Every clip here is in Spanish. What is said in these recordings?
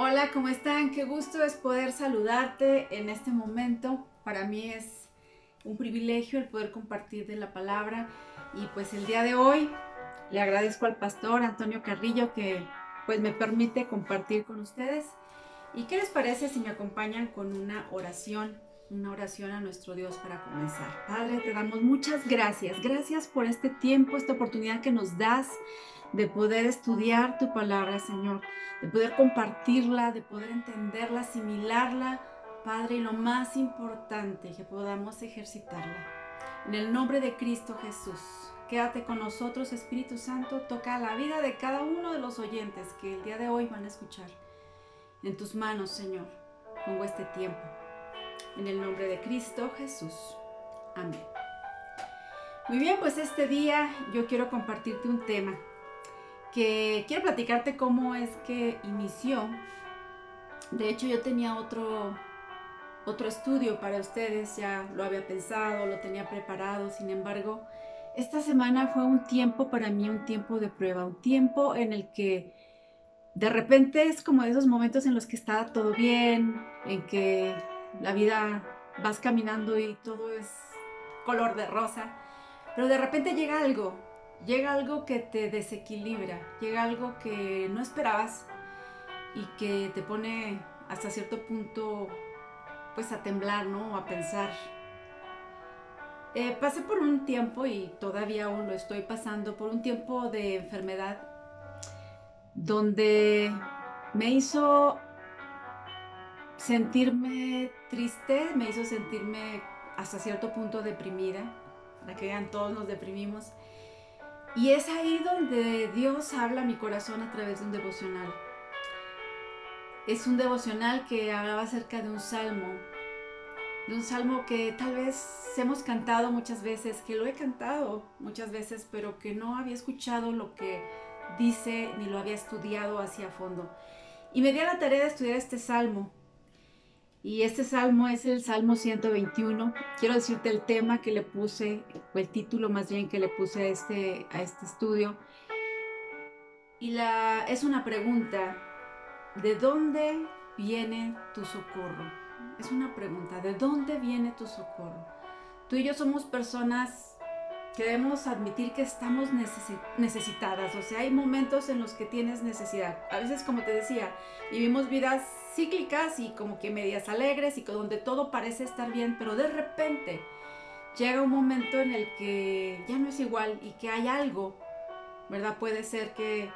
Hola, ¿cómo están? Qué gusto es poder saludarte en este momento. Para mí es un privilegio el poder compartir de la palabra y pues el día de hoy le agradezco al pastor Antonio Carrillo que pues me permite compartir con ustedes. ¿Y qué les parece si me acompañan con una oración? Una oración a nuestro Dios para comenzar. Padre, te damos muchas gracias. Gracias por este tiempo, esta oportunidad que nos das de poder estudiar tu palabra, Señor, de poder compartirla, de poder entenderla, asimilarla, Padre, y lo más importante, que podamos ejercitarla. En el nombre de Cristo Jesús, quédate con nosotros, Espíritu Santo, toca la vida de cada uno de los oyentes que el día de hoy van a escuchar. En tus manos, Señor, pongo este tiempo. En el nombre de Cristo Jesús. Amén. Muy bien, pues este día yo quiero compartirte un tema que quiero platicarte cómo es que inició. De hecho, yo tenía otro, otro estudio para ustedes, ya lo había pensado, lo tenía preparado, sin embargo, esta semana fue un tiempo para mí, un tiempo de prueba, un tiempo en el que de repente es como esos momentos en los que está todo bien, en que la vida vas caminando y todo es color de rosa, pero de repente llega algo, llega algo que te desequilibra, llega algo que no esperabas y que te pone hasta cierto punto pues a temblar, ¿no? A pensar. Eh, pasé por un tiempo y todavía aún lo estoy pasando por un tiempo de enfermedad donde me hizo sentirme triste, me hizo sentirme hasta cierto punto deprimida, para que vean todos nos deprimimos. Y es ahí donde Dios habla a mi corazón a través de un devocional. Es un devocional que hablaba acerca de un salmo, de un salmo que tal vez hemos cantado muchas veces, que lo he cantado muchas veces, pero que no había escuchado lo que dice ni lo había estudiado hacia fondo. Y me di a la tarea de estudiar este salmo. Y este salmo es el Salmo 121. Quiero decirte el tema que le puse, o el título más bien que le puse a este, a este estudio. Y la, es una pregunta, ¿de dónde viene tu socorro? Es una pregunta, ¿de dónde viene tu socorro? Tú y yo somos personas que debemos admitir que estamos necesitadas, o sea, hay momentos en los que tienes necesidad. A veces, como te decía, vivimos vidas cíclicas y como que medias alegres y donde todo parece estar bien, pero de repente llega un momento en el que ya no es igual y que hay algo, ¿verdad? Puede ser que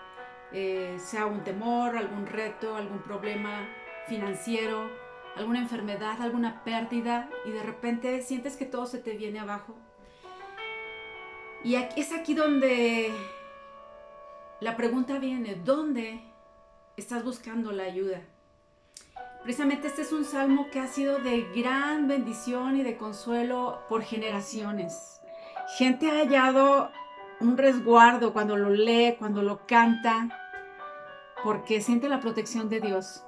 eh, sea un temor, algún reto, algún problema financiero, alguna enfermedad, alguna pérdida y de repente sientes que todo se te viene abajo. Y es aquí donde la pregunta viene, ¿dónde estás buscando la ayuda? Precisamente este es un salmo que ha sido de gran bendición y de consuelo por generaciones. Gente ha hallado un resguardo cuando lo lee, cuando lo canta, porque siente la protección de Dios.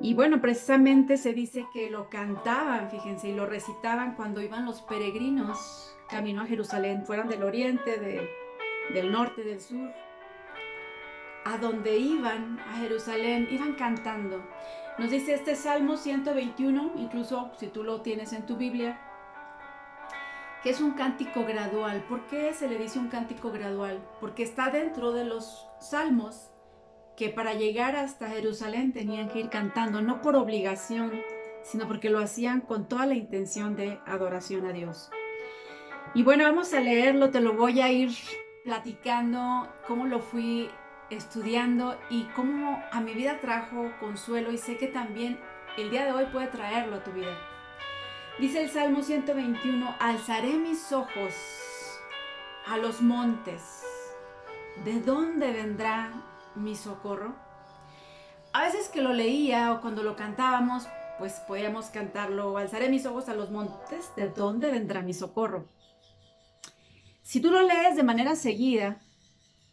Y bueno, precisamente se dice que lo cantaban, fíjense, y lo recitaban cuando iban los peregrinos camino a Jerusalén, fueran del oriente, del norte, del sur. A donde iban, a Jerusalén, iban cantando. Nos dice este Salmo 121, incluso si tú lo tienes en tu Biblia, que es un cántico gradual. ¿Por qué se le dice un cántico gradual? Porque está dentro de los salmos que para llegar hasta Jerusalén tenían que ir cantando, no por obligación, sino porque lo hacían con toda la intención de adoración a Dios. Y bueno, vamos a leerlo, te lo voy a ir platicando, cómo lo fui estudiando y cómo a mi vida trajo consuelo y sé que también el día de hoy puede traerlo a tu vida. Dice el Salmo 121, alzaré mis ojos a los montes. ¿De dónde vendrá mi socorro? A veces que lo leía o cuando lo cantábamos, pues podíamos cantarlo, alzaré mis ojos a los montes, ¿de dónde vendrá mi socorro? Si tú lo lees de manera seguida,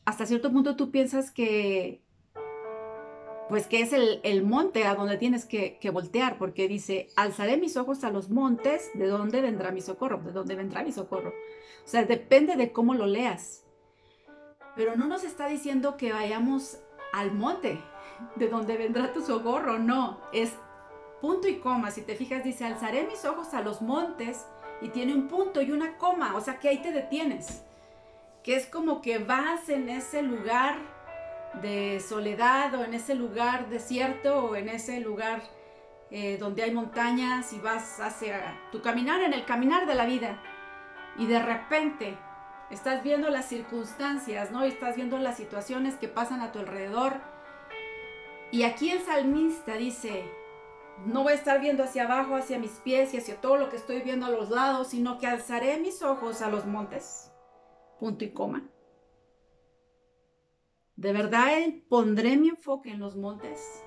hasta cierto punto tú piensas que, pues que es el, monte a donde tienes que, que, voltear, porque dice, alzaré mis ojos a los montes, ¿de dónde vendrá mi socorro? ¿De dónde vendrá mi socorro? O sea, depende de cómo lo leas. Pero no nos está diciendo que vayamos al monte, de dónde vendrá tu socorro, no, es punto y coma. Si te fijas, dice, alzaré mis ojos a los montes y tiene un punto y una coma, o sea que ahí te detienes, que es como que vas en ese lugar de soledad o en ese lugar desierto o en ese lugar eh, donde hay montañas y vas hacia tu caminar en el caminar de la vida y de repente estás viendo las circunstancias, ¿no? Y estás viendo las situaciones que pasan a tu alrededor. Y aquí el salmista dice, no voy a estar viendo hacia abajo, hacia mis pies y hacia todo lo que estoy viendo a los lados, sino que alzaré mis ojos a los montes. Punto y coma. ¿De verdad pondré mi enfoque en los montes?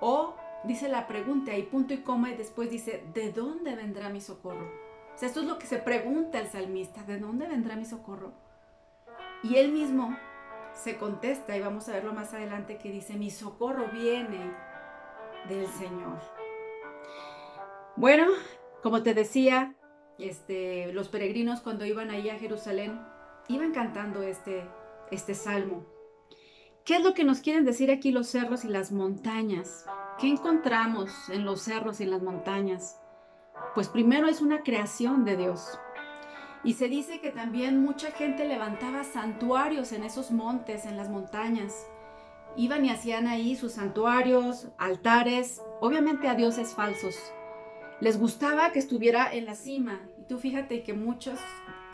O dice la pregunta y punto y coma y después dice, ¿de dónde vendrá mi socorro? O sea, esto es lo que se pregunta el salmista, ¿de dónde vendrá mi socorro? Y él mismo se contesta, y vamos a verlo más adelante, que dice, mi socorro viene del Señor. Bueno, como te decía, este, los peregrinos cuando iban ahí a Jerusalén, iban cantando este, este salmo. ¿Qué es lo que nos quieren decir aquí los cerros y las montañas? ¿Qué encontramos en los cerros y en las montañas? Pues primero es una creación de Dios. Y se dice que también mucha gente levantaba santuarios en esos montes, en las montañas. Iban y hacían ahí sus santuarios, altares, obviamente a dioses falsos les gustaba que estuviera en la cima. Y tú fíjate que muchos,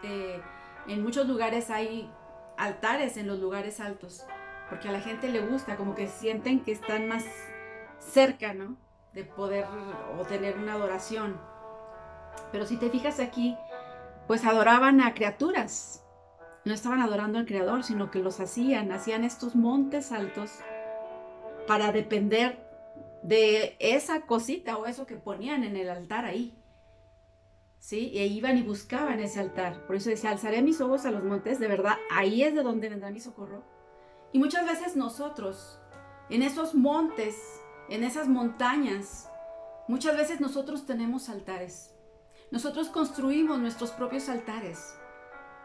eh, en muchos lugares hay altares en los lugares altos, porque a la gente le gusta, como que sienten que están más cerca, ¿no? De poder o tener una adoración. Pero si te fijas aquí, pues adoraban a criaturas. No estaban adorando al Creador, sino que los hacían, hacían estos montes altos para depender de esa cosita o eso que ponían en el altar ahí. ¿Sí? E iban y buscaban ese altar. Por eso decía, alzaré mis ojos a los montes, de verdad, ahí es de donde vendrá mi socorro. Y muchas veces nosotros, en esos montes, en esas montañas, muchas veces nosotros tenemos altares. Nosotros construimos nuestros propios altares.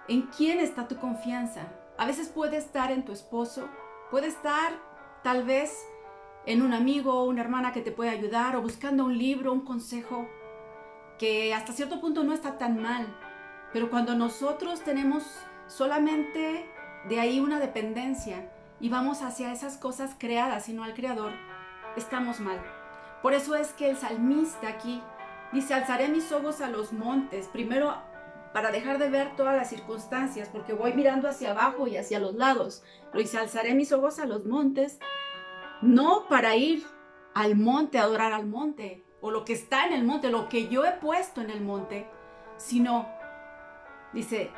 ¿En quién está tu confianza? A veces puede estar en tu esposo, puede estar tal vez en un amigo o una hermana que te puede ayudar o buscando un libro, un consejo, que hasta cierto punto no está tan mal. Pero cuando nosotros tenemos solamente de ahí una dependencia y vamos hacia esas cosas creadas y no al creador, estamos mal. Por eso es que el salmista aquí dice, alzaré mis ojos a los montes, primero para dejar de ver todas las circunstancias, porque voy mirando hacia abajo y hacia los lados. Pero dice, alzaré mis ojos a los montes no para ir al monte, adorar al monte, o lo que está en el monte, lo que yo he puesto en el monte, sino, dice,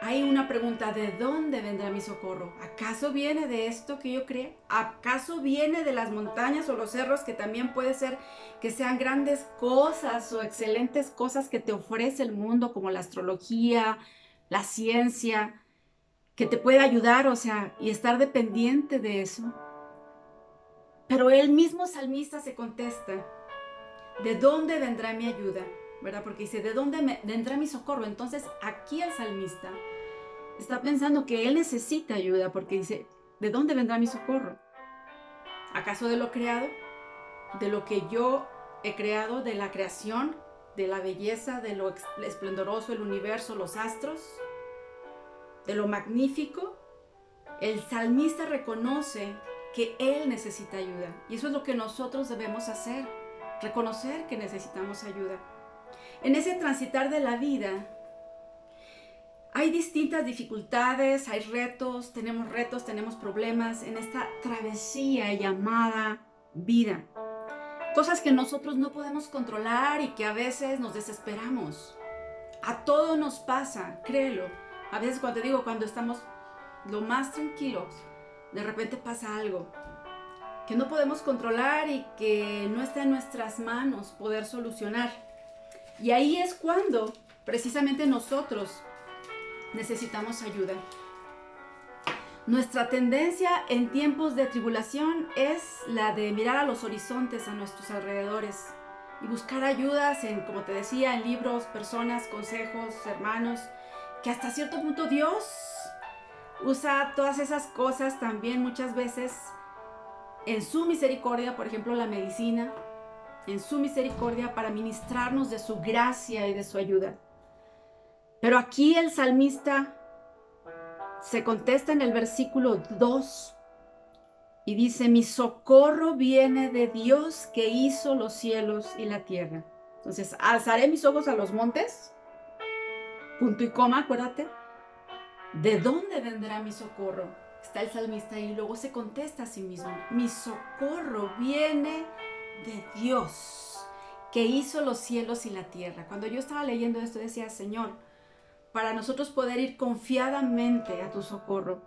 hay una pregunta, ¿de dónde vendrá mi socorro? ¿Acaso viene de esto que yo creo? ¿Acaso viene de las montañas o los cerros que también puede ser que sean grandes cosas o excelentes cosas que te ofrece el mundo como la astrología, la ciencia, que te puede ayudar, o sea, y estar dependiente de eso? Pero el mismo salmista se contesta, ¿de dónde vendrá mi ayuda? ¿Verdad? Porque dice, ¿de dónde vendrá mi socorro? Entonces aquí el salmista está pensando que él necesita ayuda porque dice, ¿de dónde vendrá mi socorro? ¿Acaso de lo creado? ¿De lo que yo he creado? ¿De la creación? ¿De la belleza? ¿De lo esplendoroso, el universo, los astros? ¿De lo magnífico? El salmista reconoce que Él necesita ayuda. Y eso es lo que nosotros debemos hacer, reconocer que necesitamos ayuda. En ese transitar de la vida, hay distintas dificultades, hay retos, tenemos retos, tenemos problemas en esta travesía llamada vida. Cosas que nosotros no podemos controlar y que a veces nos desesperamos. A todo nos pasa, créelo. A veces cuando te digo, cuando estamos lo más tranquilos, de repente pasa algo que no podemos controlar y que no está en nuestras manos poder solucionar. Y ahí es cuando precisamente nosotros necesitamos ayuda. Nuestra tendencia en tiempos de tribulación es la de mirar a los horizontes a nuestros alrededores y buscar ayudas en, como te decía, en libros, personas, consejos, hermanos, que hasta cierto punto Dios usa todas esas cosas también muchas veces en su misericordia, por ejemplo, la medicina, en su misericordia para ministrarnos de su gracia y de su ayuda. Pero aquí el salmista se contesta en el versículo 2 y dice, mi socorro viene de Dios que hizo los cielos y la tierra. Entonces, alzaré mis ojos a los montes, punto y coma, acuérdate, ¿de dónde vendrá mi socorro? Está el salmista y luego se contesta a sí mismo, mi socorro viene de Dios que hizo los cielos y la tierra. Cuando yo estaba leyendo esto decía, Señor, para nosotros poder ir confiadamente a tu socorro,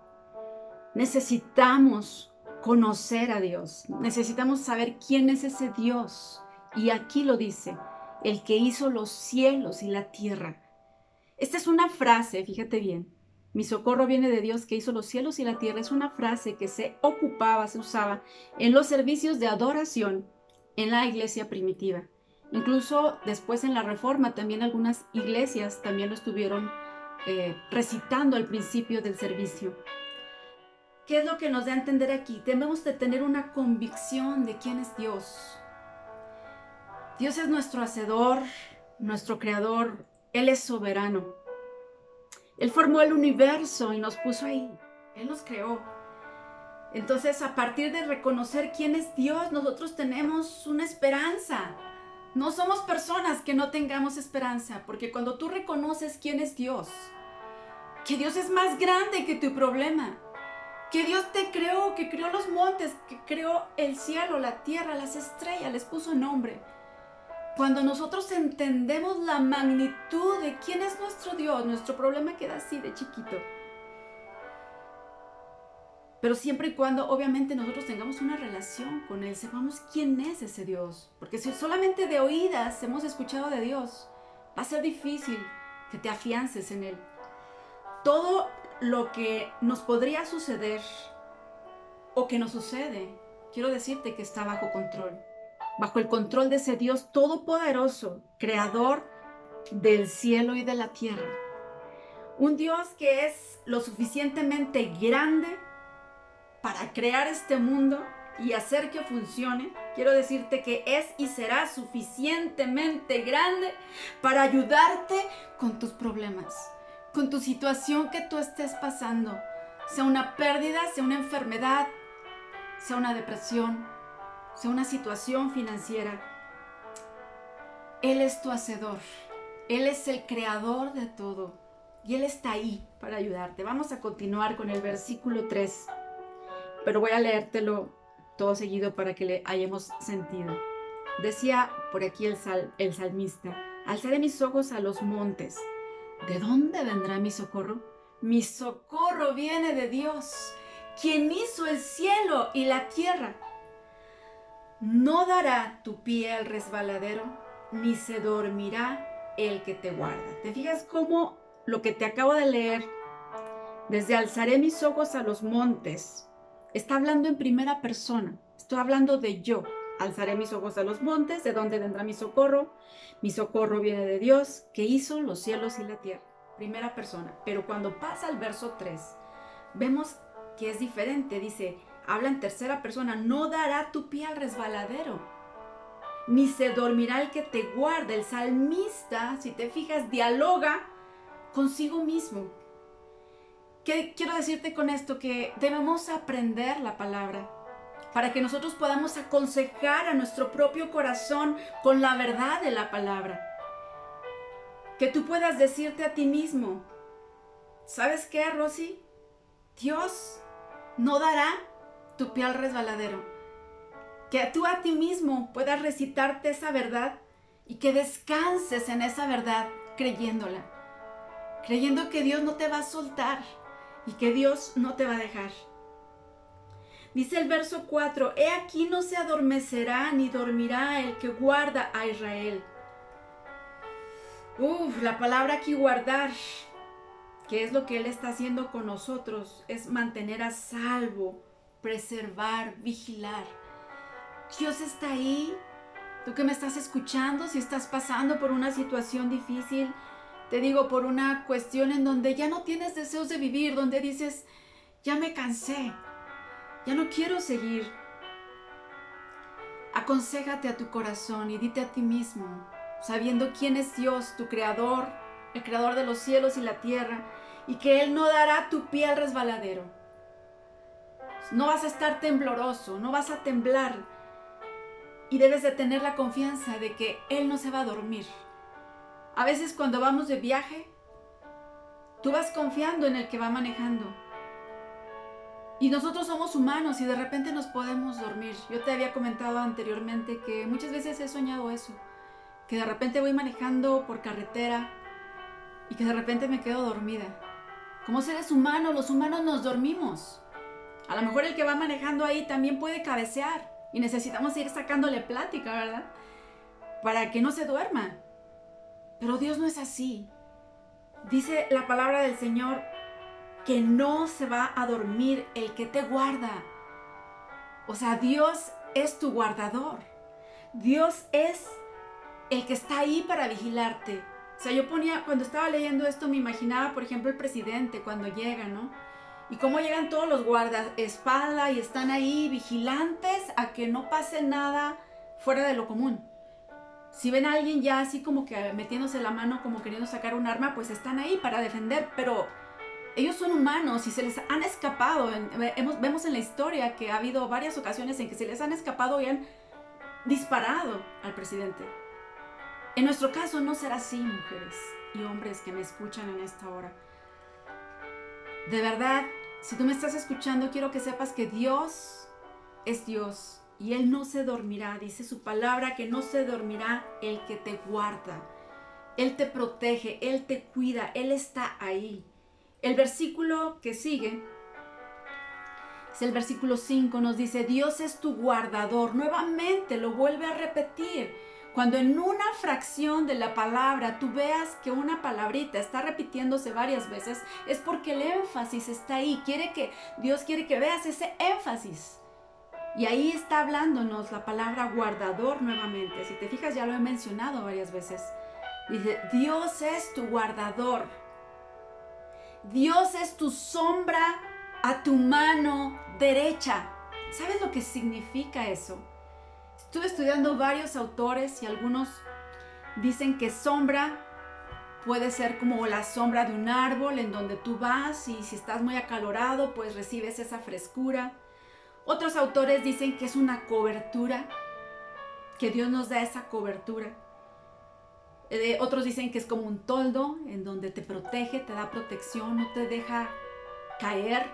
necesitamos conocer a Dios, necesitamos saber quién es ese Dios. Y aquí lo dice, el que hizo los cielos y la tierra. Esta es una frase, fíjate bien, mi socorro viene de Dios que hizo los cielos y la tierra. Es una frase que se ocupaba, se usaba en los servicios de adoración en la iglesia primitiva. Incluso después en la Reforma también algunas iglesias también lo estuvieron eh, recitando al principio del servicio. ¿Qué es lo que nos da a entender aquí? Debemos de tener una convicción de quién es Dios. Dios es nuestro hacedor, nuestro creador, Él es soberano. Él formó el universo y nos puso ahí. Él nos creó. Entonces, a partir de reconocer quién es Dios, nosotros tenemos una esperanza. No somos personas que no tengamos esperanza, porque cuando tú reconoces quién es Dios, que Dios es más grande que tu problema, que Dios te creó, que creó los montes, que creó el cielo, la tierra, las estrellas, les puso nombre. Cuando nosotros entendemos la magnitud de quién es nuestro Dios, nuestro problema queda así de chiquito. Pero siempre y cuando obviamente nosotros tengamos una relación con Él, sepamos quién es ese Dios. Porque si solamente de oídas hemos escuchado de Dios, va a ser difícil que te afiances en Él. Todo lo que nos podría suceder o que nos sucede, quiero decirte que está bajo control. Bajo el control de ese Dios todopoderoso, creador del cielo y de la tierra. Un Dios que es lo suficientemente grande para crear este mundo y hacer que funcione, quiero decirte que es y será suficientemente grande para ayudarte con tus problemas, con tu situación que tú estés pasando, sea una pérdida, sea una enfermedad, sea una depresión, sea una situación financiera. Él es tu hacedor, Él es el creador de todo y Él está ahí para ayudarte. Vamos a continuar con el versículo 3 pero voy a leértelo todo seguido para que le hayamos sentido. Decía por aquí el, el salmista, alzaré mis ojos a los montes. ¿De dónde vendrá mi socorro? Mi socorro viene de Dios, quien hizo el cielo y la tierra. No dará tu pie al resbaladero, ni se dormirá el que te guarda. ¿Te fijas cómo lo que te acabo de leer, desde alzaré mis ojos a los montes, Está hablando en primera persona. Estoy hablando de yo. Alzaré mis ojos a los montes, ¿de dónde vendrá mi socorro? Mi socorro viene de Dios, que hizo los cielos y la tierra. Primera persona. Pero cuando pasa al verso 3, vemos que es diferente. Dice, habla en tercera persona, no dará tu pie al resbaladero, ni se dormirá el que te guarda. El salmista, si te fijas, dialoga consigo mismo. ¿Qué quiero decirte con esto? Que debemos aprender la palabra para que nosotros podamos aconsejar a nuestro propio corazón con la verdad de la palabra. Que tú puedas decirte a ti mismo, ¿sabes qué, Rosy? Dios no dará tu pie al resbaladero. Que tú a ti mismo puedas recitarte esa verdad y que descanses en esa verdad creyéndola. Creyendo que Dios no te va a soltar, y que Dios no te va a dejar. Dice el verso 4, He aquí no se adormecerá ni dormirá el que guarda a Israel. Uf, la palabra aquí guardar, que es lo que Él está haciendo con nosotros, es mantener a salvo, preservar, vigilar. Dios está ahí. Tú que me estás escuchando, si estás pasando por una situación difícil, te digo, por una cuestión en donde ya no tienes deseos de vivir, donde dices, ya me cansé, ya no quiero seguir. aconsejate a tu corazón y dite a ti mismo, sabiendo quién es Dios, tu creador, el creador de los cielos y la tierra, y que Él no dará tu pie al resbaladero. No vas a estar tembloroso, no vas a temblar. Y debes de tener la confianza de que Él no se va a dormir. A veces cuando vamos de viaje, tú vas confiando en el que va manejando. Y nosotros somos humanos y de repente nos podemos dormir. Yo te había comentado anteriormente que muchas veces he soñado eso. Que de repente voy manejando por carretera y que de repente me quedo dormida. Como seres humanos, los humanos nos dormimos. A lo mejor el que va manejando ahí también puede cabecear y necesitamos ir sacándole plática, ¿verdad? Para que no se duerma. Pero Dios no es así. Dice la palabra del Señor que no se va a dormir el que te guarda. O sea, Dios es tu guardador. Dios es el que está ahí para vigilarte. O sea, yo ponía, cuando estaba leyendo esto, me imaginaba, por ejemplo, el presidente cuando llega, ¿no? Y cómo llegan todos los guardaespaldas y están ahí vigilantes a que no pase nada fuera de lo común. Si ven a alguien ya así como que metiéndose la mano, como queriendo sacar un arma, pues están ahí para defender, pero ellos son humanos y se les han escapado. vemos en la historia que ha habido varias ocasiones en que se les han escapado y han disparado al presidente. En nuestro caso no será así, mujeres y hombres que me escuchan en esta hora. De verdad, si tú me estás escuchando, quiero que sepas que Dios es Dios y Él no se dormirá. Dice su palabra que no se dormirá el que te guarda. Él te protege, Él te cuida, Él está ahí. El versículo que sigue es el versículo 5, nos dice, Dios es tu guardador. Nuevamente lo vuelve a repetir. Cuando en una fracción de la palabra tú veas que una palabrita está repitiéndose varias veces, es porque el énfasis está ahí. Quiere que Dios quiere que veas ese énfasis. Y ahí está hablándonos la palabra guardador nuevamente. Si te fijas, ya lo he mencionado varias veces. Dice, Dios es tu guardador. Dios es tu sombra a tu mano derecha. ¿Sabes lo que significa eso? Estuve estudiando varios autores y algunos dicen que sombra puede ser como la sombra de un árbol en donde tú vas y si estás muy acalorado pues recibes esa frescura. Otros autores dicen que es una cobertura, que Dios nos da esa cobertura. Eh, otros dicen que es como un toldo en donde te protege, te da protección, no te deja caer,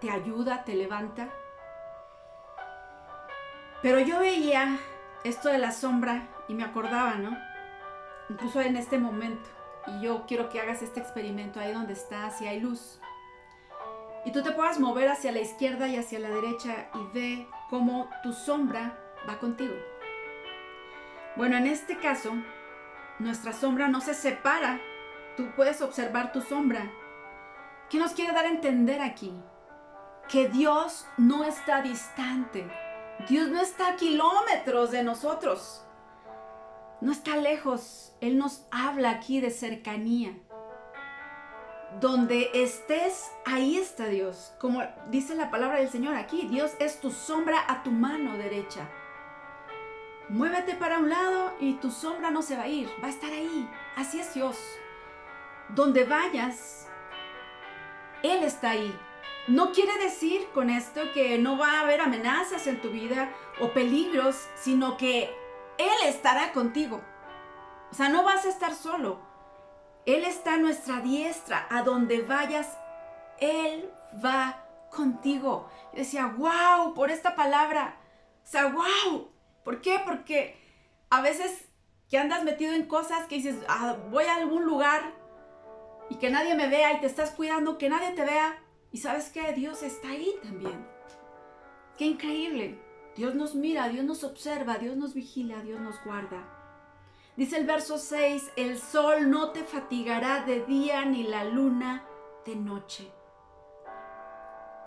te ayuda, te levanta. Pero yo veía esto de la sombra y me acordaba, ¿no? Incluso en este momento. Y yo quiero que hagas este experimento ahí donde estás, si hay luz. Y tú te puedas mover hacia la izquierda y hacia la derecha y ve cómo tu sombra va contigo. Bueno, en este caso, nuestra sombra no se separa. Tú puedes observar tu sombra. ¿Qué nos quiere dar a entender aquí? Que Dios no está distante Dios no está a kilómetros de nosotros. No está lejos. Él nos habla aquí de cercanía. Donde estés, ahí está Dios. Como dice la palabra del Señor aquí, Dios es tu sombra a tu mano derecha. Muévete para un lado y tu sombra no se va a ir, va a estar ahí. Así es Dios. Donde vayas, Él está ahí. No quiere decir con esto que no va a haber amenazas en tu vida o peligros, sino que Él estará contigo. O sea, no vas a estar solo. Él está a nuestra diestra. A donde vayas, Él va contigo. Yo decía, wow, por esta palabra. O sea, wow. ¿Por qué? Porque a veces que andas metido en cosas que dices, ah, voy a algún lugar y que nadie me vea y te estás cuidando, que nadie te vea. Y sabes que Dios está ahí también. Qué increíble. Dios nos mira, Dios nos observa, Dios nos vigila, Dios nos guarda. Dice el verso 6, el sol no te fatigará de día ni la luna de noche.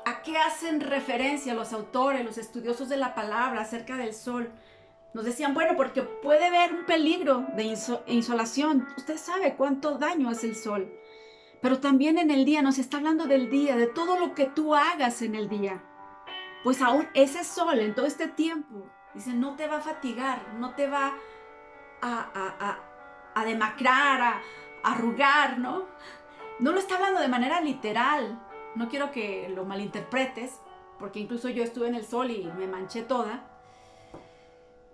¿A qué hacen referencia los autores, los estudiosos de la palabra acerca del sol? Nos decían, bueno, porque puede haber un peligro de insolación. Usted sabe cuánto daño hace el sol. Pero también en el día nos está hablando del día, de todo lo que tú hagas en el día. Pues aún ese sol en todo este tiempo Dice, no te va a fatigar, no te va a, a, demacrar, a, arrugar, ¿no? No lo está hablando de manera literal. No quiero que lo malinterpretes, porque incluso yo estuve en el sol y me manché toda.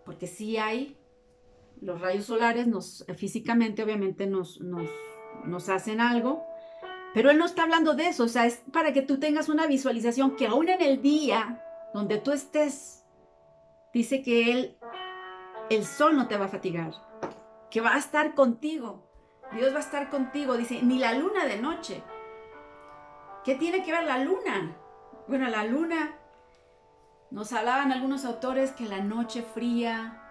Porque sí hay, los rayos solares nos, físicamente obviamente nos, nos, nos hacen algo, pero él no está hablando de eso, o sea, es para que tú tengas una visualización que aún en el día donde tú estés, dice que él, el sol no te va a fatigar, que va a estar contigo. Dios va a estar contigo, dice, ni la luna de noche. ¿Qué tiene que ver la luna? Bueno, la luna, nos hablaban algunos autores que la noche fría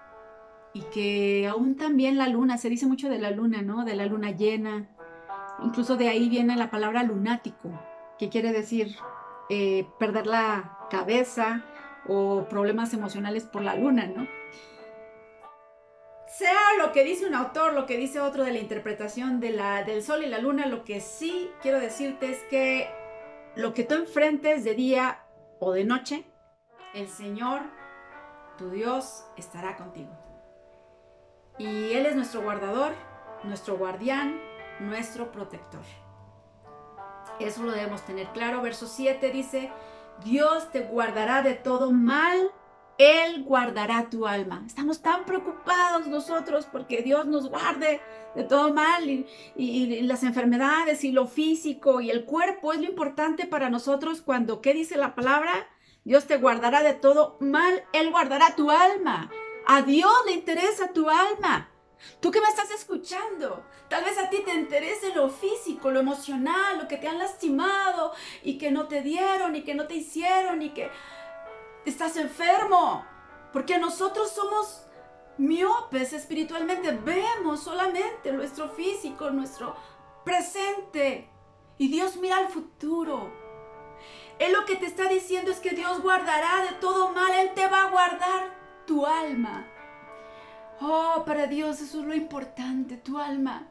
y que aún también la luna, se dice mucho de la luna, ¿no? De la luna llena. Incluso de ahí viene la palabra lunático, que quiere decir eh, perder la cabeza o problemas emocionales por la luna, ¿no? Sea lo que dice un autor, lo que dice otro de la interpretación de la, del sol y la luna, lo que sí quiero decirte es que lo que tú enfrentes de día o de noche, el Señor, tu Dios, estará contigo. Y Él es nuestro guardador, nuestro guardián, nuestro protector. Eso lo debemos tener claro. Verso 7 dice, Dios te guardará de todo mal, Él guardará tu alma. Estamos tan preocupados nosotros porque Dios nos guarde de todo mal y, y, las enfermedades y lo físico y el cuerpo es lo importante para nosotros cuando, ¿qué dice la palabra? Dios te guardará de todo mal, Él guardará tu alma. A Dios le interesa tu alma. Tú que me estás escuchando, tal vez a ti te interese lo físico, lo emocional, lo que te han lastimado y que no te dieron y que no te hicieron y que estás enfermo. Porque nosotros somos miopes espiritualmente, vemos solamente nuestro físico, nuestro presente. Y Dios mira al futuro. Él lo que te está diciendo es que Dios guardará de todo mal, Él te va a guardar tu alma. Oh, para Dios eso es lo importante, tu alma.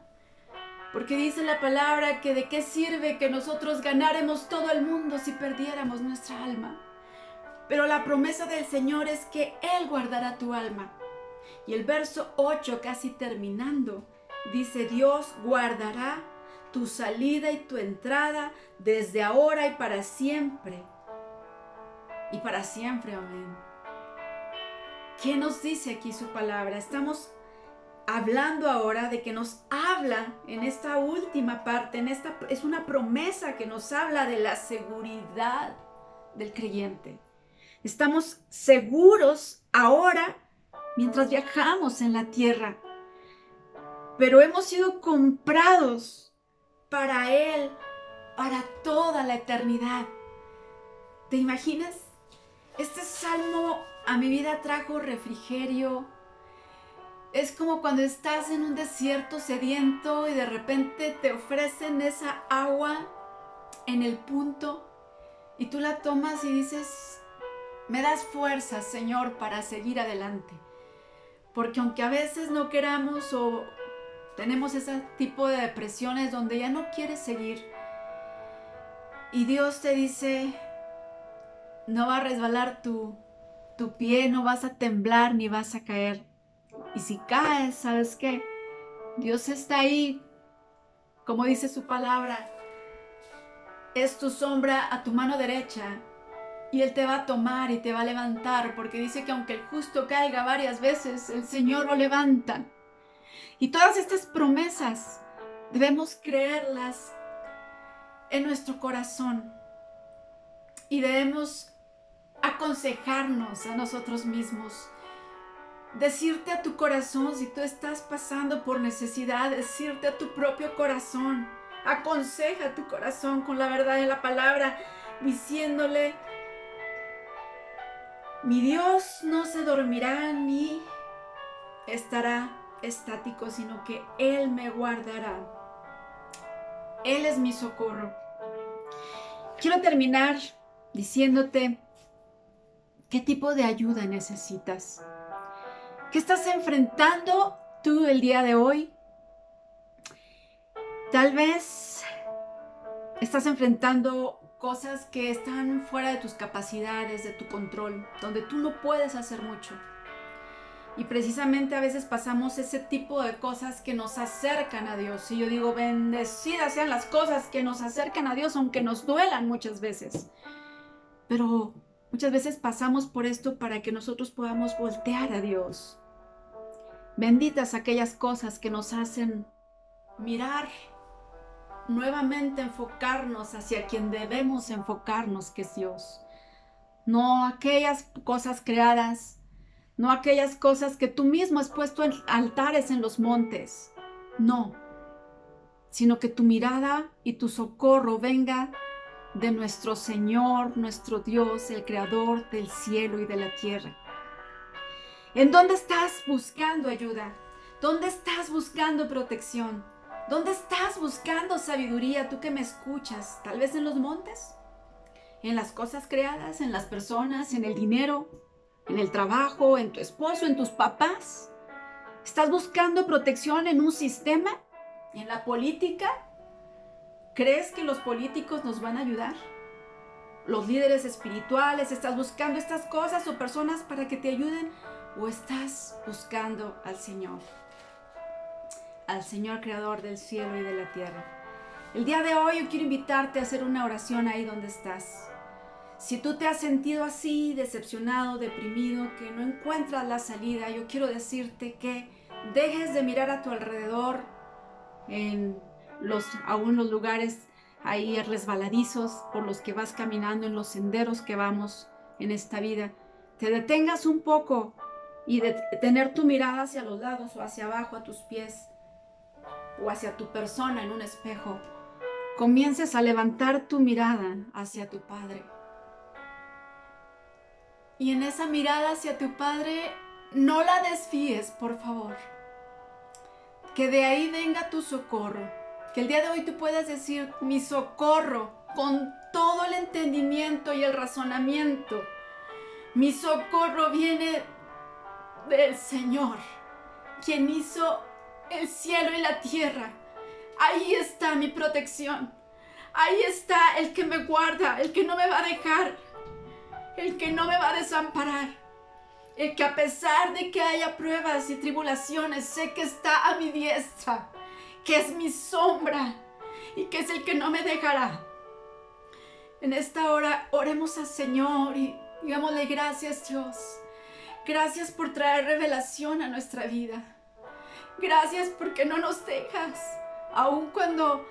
Porque dice la palabra que de qué sirve que nosotros ganáramos todo el mundo si perdiéramos nuestra alma. Pero la promesa del Señor es que Él guardará tu alma. Y el verso 8, casi terminando, dice, Dios guardará tu salida y tu entrada desde ahora y para siempre. Y para siempre, amén. ¿Qué nos dice aquí su palabra? Estamos hablando ahora de que nos habla en esta última parte, en esta es una promesa que nos habla de la seguridad del creyente. Estamos seguros ahora mientras viajamos en la tierra, pero hemos sido comprados para Él, para toda la eternidad. ¿Te imaginas? Este salmo a mi vida trajo refrigerio. Es como cuando estás en un desierto sediento y de repente te ofrecen esa agua en el punto y tú la tomas y dices, me das fuerza, Señor, para seguir adelante. Porque aunque a veces no queramos o tenemos ese tipo de depresiones donde ya no quieres seguir, y Dios te dice, no va a resbalar tu, tu pie, no vas a temblar ni vas a caer. Y si caes, ¿sabes qué? Dios está ahí, como dice su palabra. Es tu sombra a tu mano derecha y Él te va a tomar y te va a levantar, porque dice que aunque el justo caiga varias veces, el Señor lo levanta. Y todas estas promesas debemos creerlas en nuestro corazón y debemos aconsejarnos a nosotros mismos. Decirte a tu corazón si tú estás pasando por necesidad, decirte a tu propio corazón. Aconseja a tu corazón con la verdad de la palabra, diciéndole, mi Dios no se dormirá ni estará estático, sino que Él me guardará. Él es mi socorro. Quiero terminar diciéndote ¿Qué tipo de ayuda necesitas? ¿Qué estás enfrentando tú el día de hoy? Tal vez estás enfrentando cosas que están fuera de tus capacidades, de tu control, donde tú no puedes hacer mucho. Y precisamente a veces pasamos ese tipo de cosas que nos acercan a Dios. Y yo digo, bendecidas sean las cosas que nos acercan a Dios, aunque nos duelan muchas veces. Pero muchas veces pasamos por esto para que nosotros podamos voltear a Dios. Benditas aquellas cosas que nos hacen mirar, nuevamente enfocarnos hacia quien debemos enfocarnos, que es Dios. No aquellas cosas creadas no aquellas cosas que tú mismo has puesto en altares en los montes. No, sino que tu mirada y tu socorro venga de nuestro Señor, nuestro Dios, el Creador del cielo y de la tierra. ¿En dónde estás buscando ayuda? ¿Dónde estás buscando protección? ¿Dónde estás buscando sabiduría? Tú que me escuchas, tal vez en los montes, en las cosas creadas, en las personas, en el dinero, en el trabajo, en tu esposo, en tus papás? ¿Estás buscando protección en un sistema? ¿En la política? ¿Crees que los políticos nos van a ayudar? ¿Los líderes espirituales? ¿Estás buscando estas cosas o personas para que te ayuden? ¿O estás buscando al Señor? Al Señor creador del cielo y de la tierra. El día de hoy yo quiero invitarte a hacer una oración ahí donde estás. Si tú te has sentido así, decepcionado, deprimido, que no encuentras la salida, yo quiero decirte que dejes de mirar a tu alrededor, en los, aún los lugares ahí resbaladizos por los que vas caminando, en los senderos que vamos en esta vida. Te detengas un poco y de tener tu mirada hacia los lados o hacia abajo a tus pies o hacia tu persona en un espejo. Comiences a levantar tu mirada hacia tu Padre y en esa mirada hacia tu Padre, no la desfíes, por favor. Que de ahí venga tu socorro. Que el día de hoy tú puedas decir, mi socorro, con todo el entendimiento y el razonamiento. Mi socorro viene del Señor, quien hizo el cielo y la tierra. Ahí está mi protección. Ahí está el que me guarda, el que no me va a dejar el que no me va a desamparar, el que a pesar de que haya pruebas y tribulaciones, sé que está a mi diestra, que es mi sombra y que es el que no me dejará. En esta hora oremos al Señor y digámosle gracias Dios. Gracias por traer revelación a nuestra vida. Gracias porque no nos dejas, aun cuando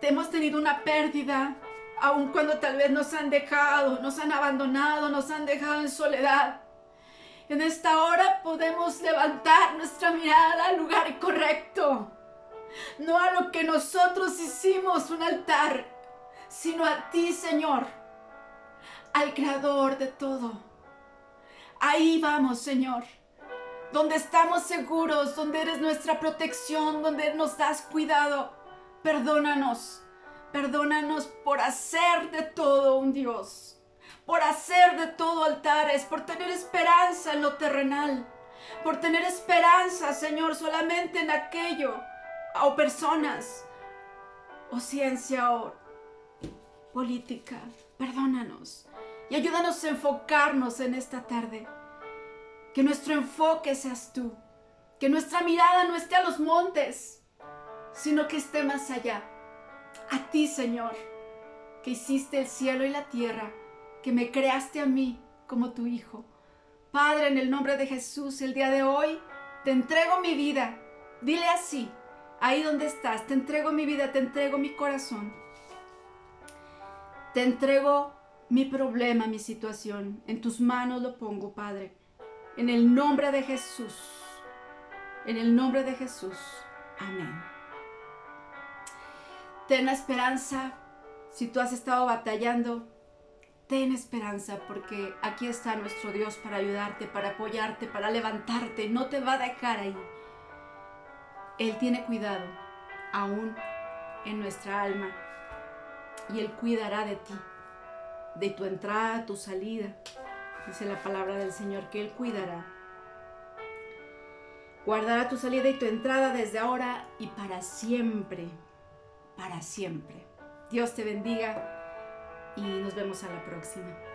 hemos tenido una pérdida, aun cuando tal vez nos han dejado, nos han abandonado, nos han dejado en soledad. En esta hora podemos levantar nuestra mirada al lugar correcto, no a lo que nosotros hicimos un altar, sino a ti, Señor, al Creador de todo. Ahí vamos, Señor, donde estamos seguros, donde eres nuestra protección, donde nos das cuidado. Perdónanos Perdónanos por hacer de todo un Dios, por hacer de todo altares, por tener esperanza en lo terrenal, por tener esperanza, Señor, solamente en aquello, o personas, o ciencia, o política. Perdónanos y ayúdanos a enfocarnos en esta tarde. Que nuestro enfoque seas tú. Que nuestra mirada no esté a los montes, sino que esté más allá a ti, Señor, que hiciste el cielo y la tierra, que me creaste a mí como tu Hijo. Padre, en el nombre de Jesús, el día de hoy te entrego mi vida. Dile así, ahí donde estás, te entrego mi vida, te entrego mi corazón. Te entrego mi problema, mi situación. En tus manos lo pongo, Padre. En el nombre de Jesús. En el nombre de Jesús. Amén. Ten esperanza. Si tú has estado batallando, ten esperanza porque aquí está nuestro Dios para ayudarte, para apoyarte, para levantarte. No te va a dejar ahí. Él tiene cuidado aún en nuestra alma y Él cuidará de ti, de tu entrada, tu salida. Dice la palabra del Señor que Él cuidará. Guardará tu salida y tu entrada desde ahora y para siempre para siempre. Dios te bendiga y nos vemos a la próxima.